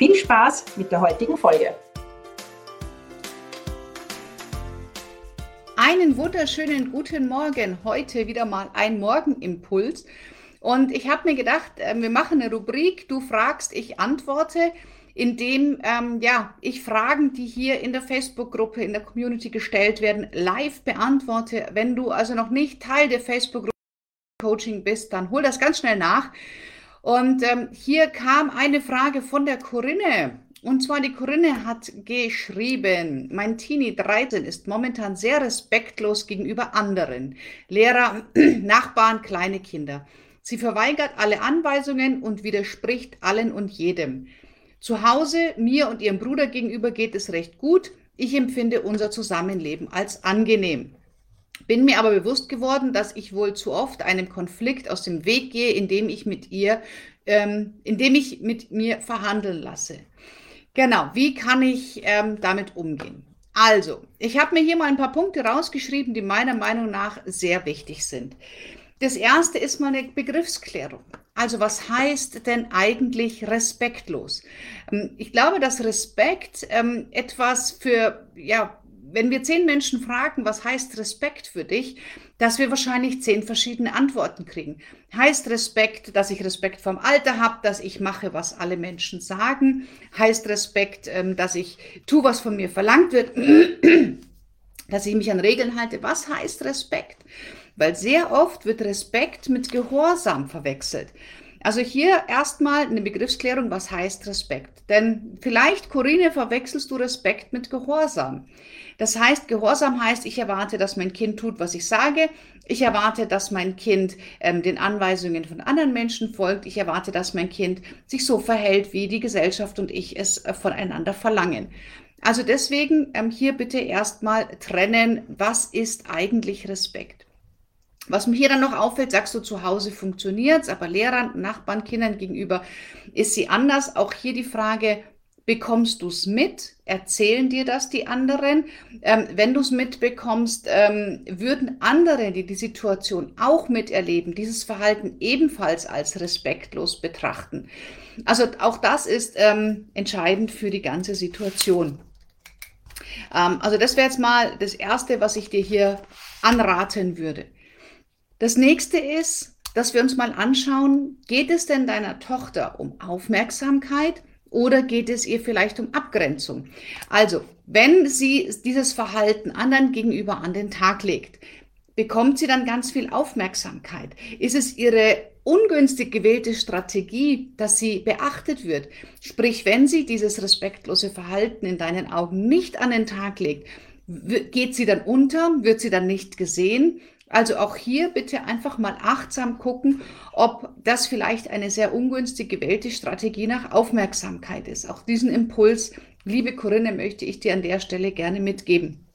Viel Spaß mit der heutigen Folge. Einen wunderschönen guten Morgen. Heute wieder mal ein Morgenimpuls. Und ich habe mir gedacht, äh, wir machen eine Rubrik, du fragst, ich antworte, indem ähm, ja, ich Fragen, die hier in der Facebook-Gruppe, in der Community gestellt werden, live beantworte. Wenn du also noch nicht Teil der Facebook-Gruppe Coaching bist, dann hol das ganz schnell nach. Und ähm, hier kam eine Frage von der Corinne. Und zwar die Corinne hat geschrieben, mein Teenie 13 ist momentan sehr respektlos gegenüber anderen, Lehrer, Nachbarn, kleine Kinder. Sie verweigert alle Anweisungen und widerspricht allen und jedem. Zu Hause, mir und ihrem Bruder gegenüber geht es recht gut. Ich empfinde unser Zusammenleben als angenehm. Bin mir aber bewusst geworden, dass ich wohl zu oft einem Konflikt aus dem Weg gehe, indem ich mit ihr, ähm, indem ich mit mir verhandeln lasse. Genau, wie kann ich ähm, damit umgehen? Also, ich habe mir hier mal ein paar Punkte rausgeschrieben, die meiner Meinung nach sehr wichtig sind. Das erste ist mal eine Begriffsklärung. Also was heißt denn eigentlich respektlos? Ähm, ich glaube, dass Respekt ähm, etwas für ja, wenn wir zehn Menschen fragen, was heißt Respekt für dich, dass wir wahrscheinlich zehn verschiedene Antworten kriegen. Heißt Respekt, dass ich Respekt vom Alter habe, dass ich mache, was alle Menschen sagen. Heißt Respekt, ähm, dass ich tue, was von mir verlangt wird, dass ich mich an Regeln halte. Was heißt Respekt? Weil sehr oft wird Respekt mit Gehorsam verwechselt. Also hier erstmal eine Begriffsklärung, was heißt Respekt? Denn vielleicht, Corinne, verwechselst du Respekt mit Gehorsam. Das heißt, Gehorsam heißt, ich erwarte, dass mein Kind tut, was ich sage. Ich erwarte, dass mein Kind ähm, den Anweisungen von anderen Menschen folgt. Ich erwarte, dass mein Kind sich so verhält, wie die Gesellschaft und ich es äh, voneinander verlangen. Also deswegen ähm, hier bitte erstmal trennen, was ist eigentlich Respekt. Was mir hier dann noch auffällt, sagst du, zu Hause funktioniert es, aber Lehrern, Nachbarn, Kindern gegenüber ist sie anders. Auch hier die Frage, Bekommst du es mit? Erzählen dir das die anderen? Ähm, wenn du es mitbekommst, ähm, würden andere, die die Situation auch miterleben, dieses Verhalten ebenfalls als respektlos betrachten? Also auch das ist ähm, entscheidend für die ganze Situation. Ähm, also das wäre jetzt mal das Erste, was ich dir hier anraten würde. Das nächste ist, dass wir uns mal anschauen, geht es denn deiner Tochter um Aufmerksamkeit? Oder geht es ihr vielleicht um Abgrenzung? Also, wenn sie dieses Verhalten anderen gegenüber an den Tag legt, bekommt sie dann ganz viel Aufmerksamkeit? Ist es ihre ungünstig gewählte Strategie, dass sie beachtet wird? Sprich, wenn sie dieses respektlose Verhalten in deinen Augen nicht an den Tag legt, geht sie dann unter? Wird sie dann nicht gesehen? Also auch hier bitte einfach mal achtsam gucken, ob das vielleicht eine sehr ungünstig gewählte Strategie nach Aufmerksamkeit ist. Auch diesen Impuls, liebe Corinne, möchte ich dir an der Stelle gerne mitgeben.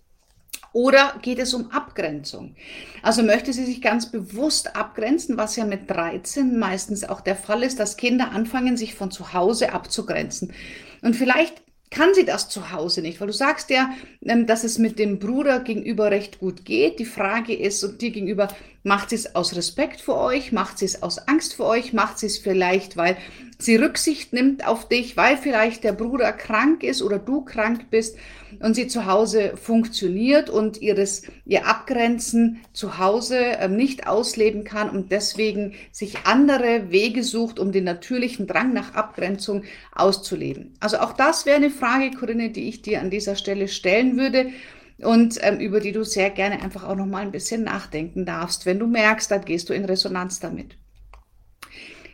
Oder geht es um Abgrenzung? Also möchte sie sich ganz bewusst abgrenzen, was ja mit 13 meistens auch der Fall ist, dass Kinder anfangen, sich von zu Hause abzugrenzen. Und vielleicht kann sie das zu Hause nicht, weil du sagst ja, ähm, dass es mit dem Bruder gegenüber recht gut geht. Die Frage ist, und dir gegenüber, macht sie es aus Respekt vor euch, macht sie es aus Angst vor euch, macht sie es vielleicht, weil sie Rücksicht nimmt auf dich, weil vielleicht der Bruder krank ist oder du krank bist und sie zu Hause funktioniert und ihres, ihr Abgrenzen zu Hause ähm, nicht ausleben kann und deswegen sich andere Wege sucht, um den natürlichen Drang nach Abgrenzung auszuleben. Also auch das wäre eine Frage, Corinne, die ich dir an dieser Stelle stellen würde und ähm, über die du sehr gerne einfach auch noch mal ein bisschen nachdenken darfst, wenn du merkst, dann gehst du in Resonanz damit.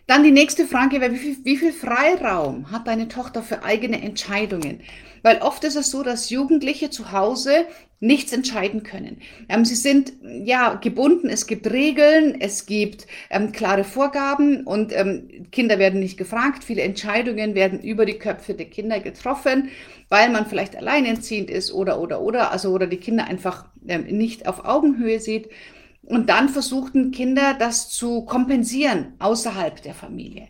Dann die nächste Frage wäre, wie wie viel Freiraum hat deine Tochter für eigene Entscheidungen? Weil oft ist es so, dass Jugendliche zu Hause nichts entscheiden können. Ähm, sie sind ja gebunden, es gibt Regeln, es gibt ähm, klare Vorgaben und ähm, Kinder werden nicht gefragt. Viele Entscheidungen werden über die Köpfe der Kinder getroffen, weil man vielleicht alleinerziehend ist oder oder oder, also oder die Kinder einfach ähm, nicht auf Augenhöhe sieht. Und dann versuchten Kinder das zu kompensieren außerhalb der Familie.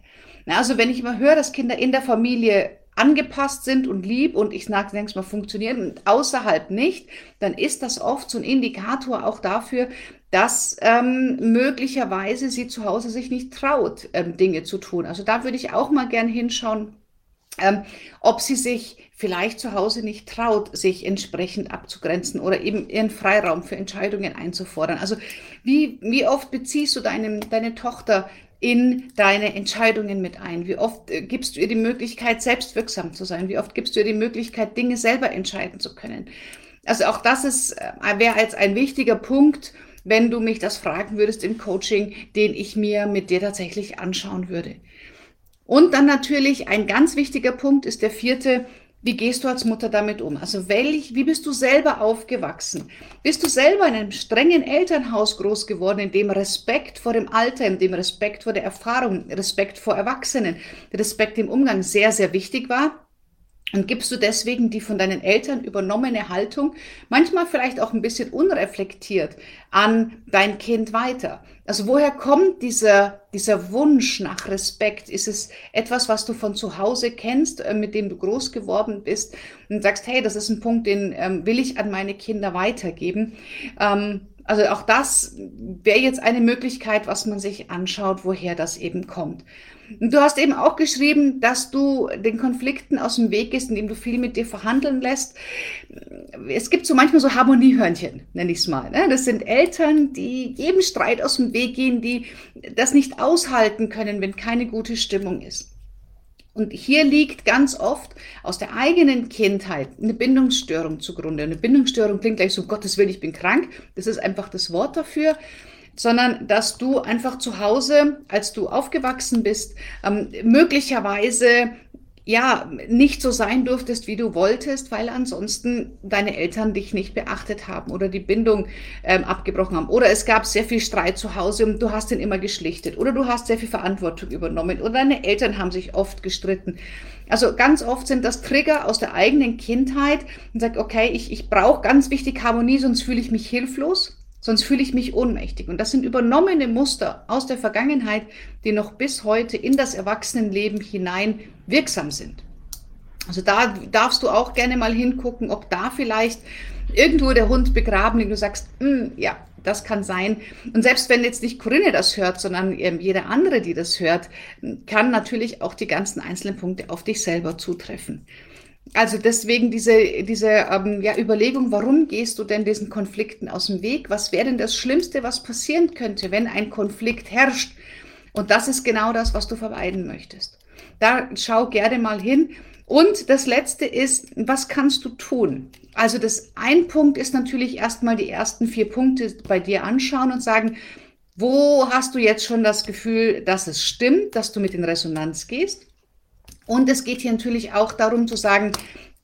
Also wenn ich immer höre, dass Kinder in der Familie angepasst sind und lieb und ich sage, denkst mal, funktionieren und außerhalb nicht, dann ist das oft so ein Indikator auch dafür, dass ähm, möglicherweise sie zu Hause sich nicht traut, ähm, Dinge zu tun. Also da würde ich auch mal gern hinschauen, ähm, ob sie sich vielleicht zu Hause nicht traut, sich entsprechend abzugrenzen oder eben ihren Freiraum für Entscheidungen einzufordern. Also wie, wie oft beziehst du deine, deine Tochter in deine Entscheidungen mit ein? Wie oft äh, gibst du ihr die Möglichkeit, selbstwirksam zu sein? Wie oft gibst du ihr die Möglichkeit, Dinge selber entscheiden zu können? Also auch das ist, äh, wäre als ein wichtiger Punkt, wenn du mich das fragen würdest im Coaching, den ich mir mit dir tatsächlich anschauen würde. Und dann natürlich ein ganz wichtiger Punkt ist der vierte, wie gehst du als Mutter damit um? Also welch, wie bist du selber aufgewachsen? Bist du selber in einem strengen Elternhaus groß geworden, in dem Respekt vor dem Alter, in dem Respekt vor der Erfahrung, Respekt vor Erwachsenen, Respekt im Umgang sehr, sehr wichtig war? Und gibst du deswegen die von deinen Eltern übernommene Haltung, manchmal vielleicht auch ein bisschen unreflektiert, an dein Kind weiter? Also woher kommt dieser, dieser Wunsch nach Respekt? Ist es etwas, was du von zu Hause kennst, äh, mit dem du groß geworden bist und sagst, hey, das ist ein Punkt, den ähm, will ich an meine Kinder weitergeben? Ähm, also auch das wäre jetzt eine Möglichkeit, was man sich anschaut, woher das eben kommt. Du hast eben auch geschrieben, dass du den Konflikten aus dem Weg gehst, indem du viel mit dir verhandeln lässt. Es gibt so manchmal so Harmoniehörnchen, nenne ich es mal. Ne? Das sind Eltern, die jedem Streit aus dem Weg gehen, die das nicht aushalten können, wenn keine gute Stimmung ist. Und hier liegt ganz oft aus der eigenen Kindheit eine Bindungsstörung zugrunde. Eine Bindungsstörung klingt gleich so, Gottes Willen, ich bin krank. Das ist einfach das Wort dafür sondern dass du einfach zu Hause, als du aufgewachsen bist, ähm, möglicherweise ja, nicht so sein durftest, wie du wolltest, weil ansonsten deine Eltern dich nicht beachtet haben oder die Bindung ähm, abgebrochen haben. Oder es gab sehr viel Streit zu Hause und du hast ihn immer geschlichtet. Oder du hast sehr viel Verantwortung übernommen. Oder deine Eltern haben sich oft gestritten. Also ganz oft sind das Trigger aus der eigenen Kindheit und sagt, okay, ich, ich brauche ganz wichtig Harmonie, sonst fühle ich mich hilflos. Sonst fühle ich mich ohnmächtig. Und das sind übernommene Muster aus der Vergangenheit, die noch bis heute in das Erwachsenenleben hinein wirksam sind. Also da darfst du auch gerne mal hingucken, ob da vielleicht irgendwo der Hund begraben und du sagst, hm, ja, das kann sein. Und selbst wenn jetzt nicht Corinne das hört, sondern ähm, jede andere, die das hört, kann natürlich auch die ganzen einzelnen Punkte auf dich selber zutreffen. Also deswegen diese, diese ähm, ja, Überlegung, warum gehst du denn diesen Konflikten aus dem Weg? Was wäre denn das Schlimmste, was passieren könnte, wenn ein Konflikt herrscht? Und das ist genau das, was du vermeiden möchtest. Da schau gerne mal hin. Und das Letzte ist, was kannst du tun? Also das ein Punkt ist natürlich erstmal die ersten vier Punkte bei dir anschauen und sagen, wo hast du jetzt schon das Gefühl, dass es stimmt, dass du mit in Resonanz gehst? Und es geht hier natürlich auch darum zu sagen,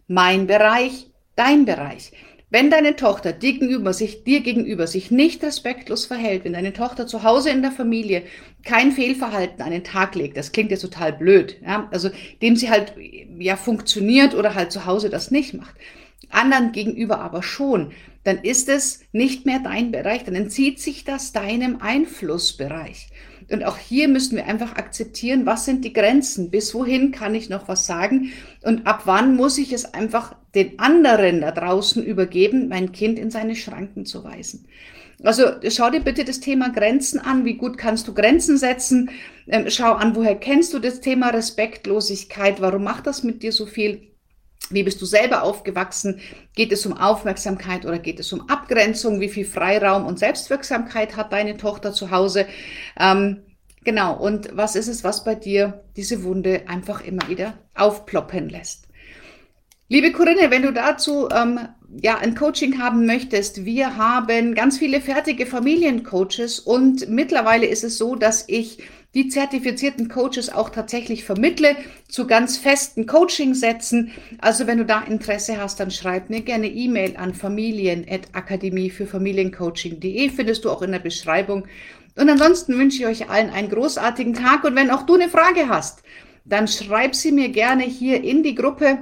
mein Bereich, dein Bereich. Wenn deine Tochter dir gegenüber, sich, dir gegenüber sich nicht respektlos verhält, wenn deine Tochter zu Hause in der Familie kein Fehlverhalten an den Tag legt, das klingt jetzt total blöd, ja, also dem sie halt ja funktioniert oder halt zu Hause das nicht macht, anderen gegenüber aber schon, dann ist es nicht mehr dein Bereich, dann entzieht sich das deinem Einflussbereich. Und auch hier müssen wir einfach akzeptieren, was sind die Grenzen, bis wohin kann ich noch was sagen und ab wann muss ich es einfach den anderen da draußen übergeben, mein Kind in seine Schranken zu weisen. Also schau dir bitte das Thema Grenzen an. Wie gut kannst du Grenzen setzen? Ähm, schau an, woher kennst du das Thema Respektlosigkeit? Warum macht das mit dir so viel? Wie bist du selber aufgewachsen? Geht es um Aufmerksamkeit oder geht es um Abgrenzung? Wie viel Freiraum und Selbstwirksamkeit hat deine Tochter zu Hause? Ähm, genau, und was ist es, was bei dir diese Wunde einfach immer wieder aufploppen lässt? Liebe Corinne, wenn du dazu ähm, ja, ein Coaching haben möchtest, wir haben ganz viele fertige Familiencoaches und mittlerweile ist es so, dass ich die zertifizierten Coaches auch tatsächlich vermittle zu ganz festen Coaching-Sätzen. Also wenn du da Interesse hast, dann schreib mir gerne E-Mail an familien.akademie für Familiencoaching.de. Findest du auch in der Beschreibung. Und ansonsten wünsche ich euch allen einen großartigen Tag. Und wenn auch du eine Frage hast, dann schreib sie mir gerne hier in die Gruppe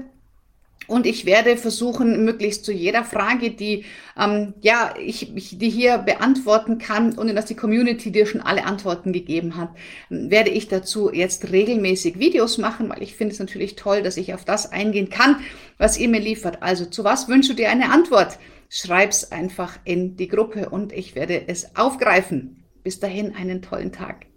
und ich werde versuchen, möglichst zu jeder Frage, die ähm, ja ich, ich die hier beantworten kann, ohne dass die Community dir schon alle Antworten gegeben hat, werde ich dazu jetzt regelmäßig Videos machen, weil ich finde es natürlich toll, dass ich auf das eingehen kann, was ihr mir liefert. Also zu was wünschst du dir eine Antwort? Schreib's einfach in die Gruppe und ich werde es aufgreifen. Bis dahin einen tollen Tag.